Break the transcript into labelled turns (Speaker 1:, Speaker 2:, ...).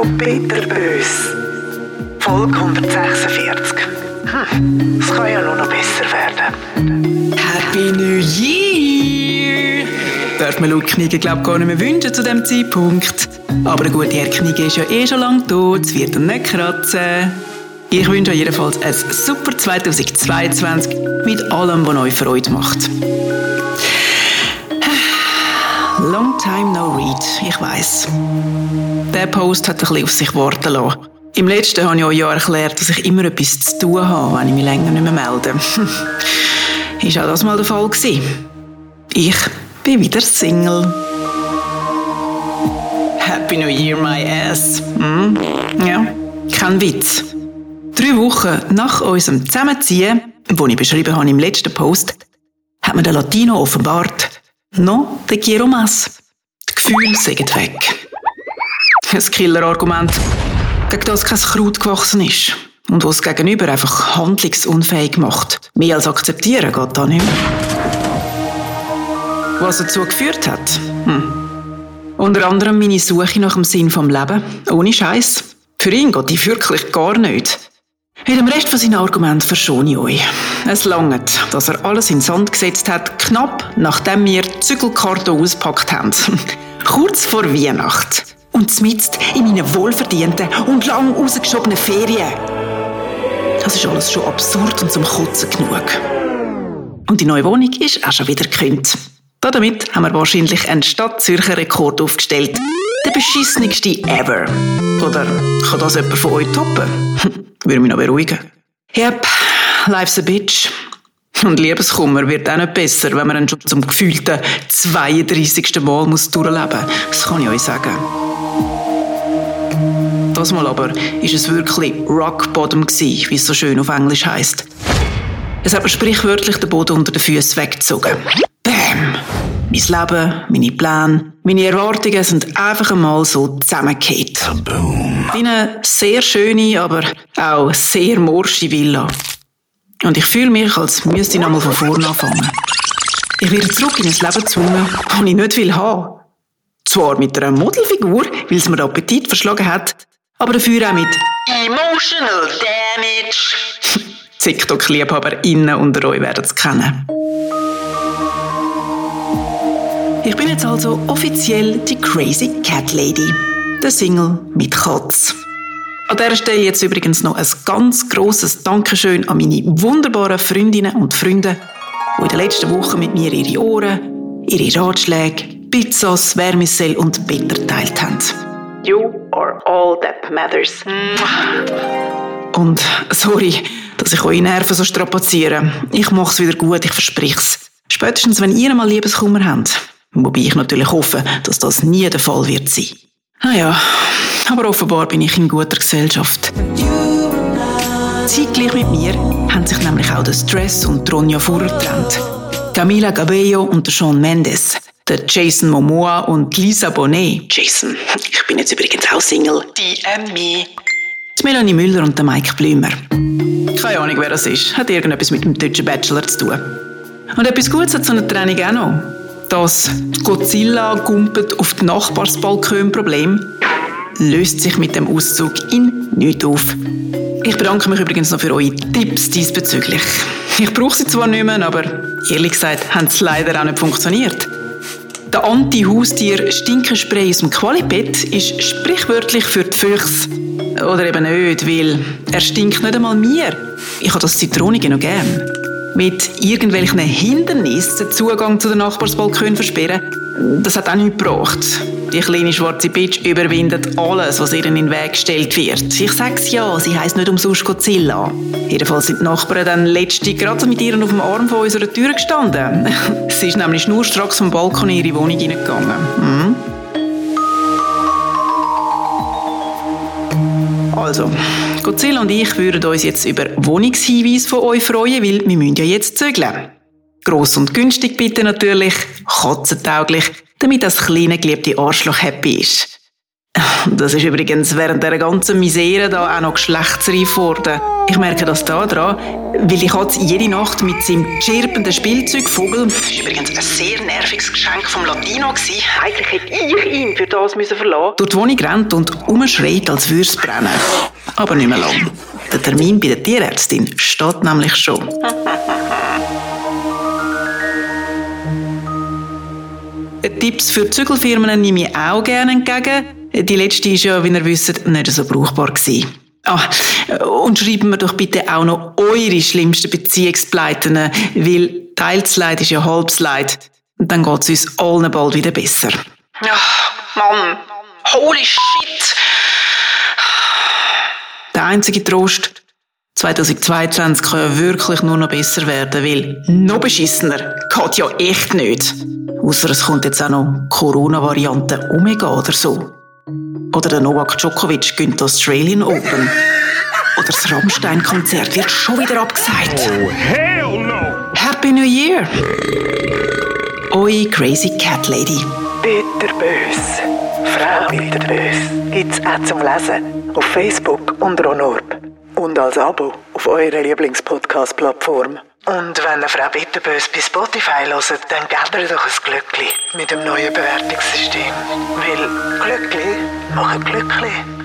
Speaker 1: auch bitterbös. Folge 146. Hm, es kann ja nur noch besser werden.
Speaker 2: Happy New Year! Darf man Luke Kniege, glaub gar nicht mehr wünschen zu diesem Zeitpunkt. Aber eine gute Herr Kniege ist ja eh schon lange tot, es wird ihn nicht kratzen. Ich wünsche euch jedenfalls ein super 2022 mit allem, was euch Freude macht. Long time no read, ich weiß. Der Post hat ein bisschen auf sich warten lassen. Im letzten habe ich euch ja erklärt, dass ich immer etwas zu tun habe, wenn ich mich länger nicht mehr melde. Ist auch das mal der Fall gewesen. Ich bin wieder Single. Happy New Year, my ass. Hm? Ja, kein Witz. Drei Wochen nach unserem Zusammenziehen, wo ich beschrieben habe im letzten Post, hat mir der Latino offenbart, No quiero más. Die Gefühle sind weg. Ein Killer-Argument, gegen das kein Kraut gewachsen ist und was Gegenüber einfach handlungsunfähig macht. Mehr als akzeptieren geht da nicht mehr. Was dazu geführt hat? Hm. Unter anderem meine Suche nach dem Sinn vom Leben. Ohne Scheiß. Für ihn geht die wirklich gar nicht. Mit dem Rest von seinen Argumenten verschone ich euch. Es langt, dass er alles in Sand gesetzt hat, knapp nachdem wir die Zügelkarte ausgepackt haben. Kurz vor Weihnacht. Und zmitzt in meinen wohlverdienten und lang rausgeschobenen Ferien. Das ist alles schon absurd und zum Kotzen genug. Und die neue Wohnung ist auch schon wieder gekündigt. Damit haben wir wahrscheinlich einen Stadt-Zürcher Rekord aufgestellt. Der beschissenigste ever. Oder kann das jemand von euch toppen? Würde mich noch beruhigen. Yep, life's a bitch. Und Liebeskummer wird auch nicht besser, wenn man ihn schon zum gefühlten 32. Mal muss durchleben muss. Das kann ich euch sagen. Das Mal aber ist es wirklich Rock Bottom wie es so schön auf Englisch heißt. Es hat mir sprichwörtlich den Boden unter den Füßen weggezogen. Mein Leben, meine Pläne, meine Erwartungen sind einfach einmal so zusammengekehrt. Wie eine sehr schöne, aber auch sehr morsche Villa. Und ich fühle mich, als müsste ich nochmal von vorne anfangen. Ich werde zurück in ein Leben gezwungen, das ich nicht will haben. Zwar mit einer Modelfigur, weil es mir den Appetit verschlagen hat, aber dafür auch mit Emotional Damage. TikTok-LiebhaberInnen unter euch werden es kennen. Ich bin jetzt also offiziell die Crazy Cat Lady. Der Single mit Katz. An dieser Stelle jetzt übrigens noch ein ganz grosses Dankeschön an meine wunderbaren Freundinnen und Freunde, die in den letzten Wochen mit mir ihre Ohren, ihre Ratschläge, Pizzas, Wärmesell und Better geteilt haben. You are all that matters. Und sorry, dass ich eure Nerven so strapaziere. Ich mach's wieder gut, ich versprich's. Spätestens, wenn ihr mal Liebeskummer habt. Wobei ich natürlich hoffe, dass das nie der Fall wird sein. Ah ja, aber offenbar bin ich in guter Gesellschaft. Zeitgleich mit mir haben sich nämlich auch der Stress und Ronja Fuhrer getrennt. Camila Cabello und der Sean Mendes. Der Jason Momoa und Lisa Bonet. Jason, ich bin jetzt übrigens auch Single. DM me. Die Melanie Müller und der Mike Blümer. Keine Ahnung, wer das ist. Hat irgendetwas mit dem deutschen Bachelor zu tun. Und etwas Gutes hat so eine Trennung auch noch. Das Godzilla gumpet auf die Nachbarsbalkon-Problem löst sich mit dem Auszug in nichts auf. Ich bedanke mich übrigens noch für eure Tipps diesbezüglich. Ich brauche sie zwar nicht mehr, aber ehrlich gesagt haben sie leider auch nicht funktioniert. Der Anti-Haustier-Stinkenspray aus dem Qualipet ist sprichwörtlich für die Füchse. Oder eben nicht, weil er stinkt nicht einmal mir. Ich habe das Zitronige noch gern. Mit irgendwelchen Hindernissen den Zugang zu den Nachbarsbalkon versperren, das hat auch nichts gebracht. Die kleine schwarze Bitch überwindet alles, was ihr in den Weg gestellt wird. Ich sag's ja, sie heisst nicht umsonst Godzilla. Jedenfalls sind die Nachbarn dann letzte gerade mit ihr auf dem Arm von unserer Tür gestanden. sie ist nämlich schnurstracks vom Balkon in ihre Wohnung hineingegangen. Hm? Also, Godzilla und ich würden uns jetzt über Wohnungshinweise von euch freuen, weil wir müssen ja jetzt zügeln. Gross und günstig bitte natürlich, katzentauglich, damit das kleine geliebte Arschloch happy ist. Das ist übrigens während der ganzen Misere da auch noch geschlechtsreif geworden. Ich merke das da dran, weil ich Katze jede Nacht mit seinem chirpenden Spielzeugvogel, das war übrigens ein sehr nerviges Geschenk vom Latino, gewesen. eigentlich hätte ich ihn für das müssen verlassen durch die Wohnung rennt und umschreit, als würde es brennen. Aber nicht mehr lang. Der Termin bei der Tierärztin steht nämlich schon. Tipps für Zügelfirmen nehme ich auch gerne entgegen. Die letzte war ja, wie ihr wisst, nicht so brauchbar. Gewesen. Ah, und schreiben wir doch bitte auch noch eure schlimmsten Beziehungspleiten, weil teils Leid ist ja halbes Leid. Und dann geht es uns allen bald wieder besser. Ach, Mann, holy shit! Der einzige Trost, 2022 kann ja wirklich nur noch besser werden, weil noch beschissener geht ja echt nicht. Außer es kommt jetzt auch noch Corona-Variante Omega oder so. Oder der Novak Djokovic gönnt Australian Open. Oder das Rammstein-Konzert wird schon wieder abgesagt.
Speaker 3: Oh, hell no!
Speaker 2: Happy New Year! Oi, Crazy Cat Lady.
Speaker 1: Bitterbös. Frau Bitterbös. Gibt's auch zum Lesen. Auf Facebook unter Honorb. Und als Abo auf eurer Lieblingspodcast-Plattform. Und wenn ihr Frau Bitterbös bei Spotify hört, dann gebt ihr doch ein Glückli mit dem neuen Bewertungssystem. Weil Glückli machen glücklich.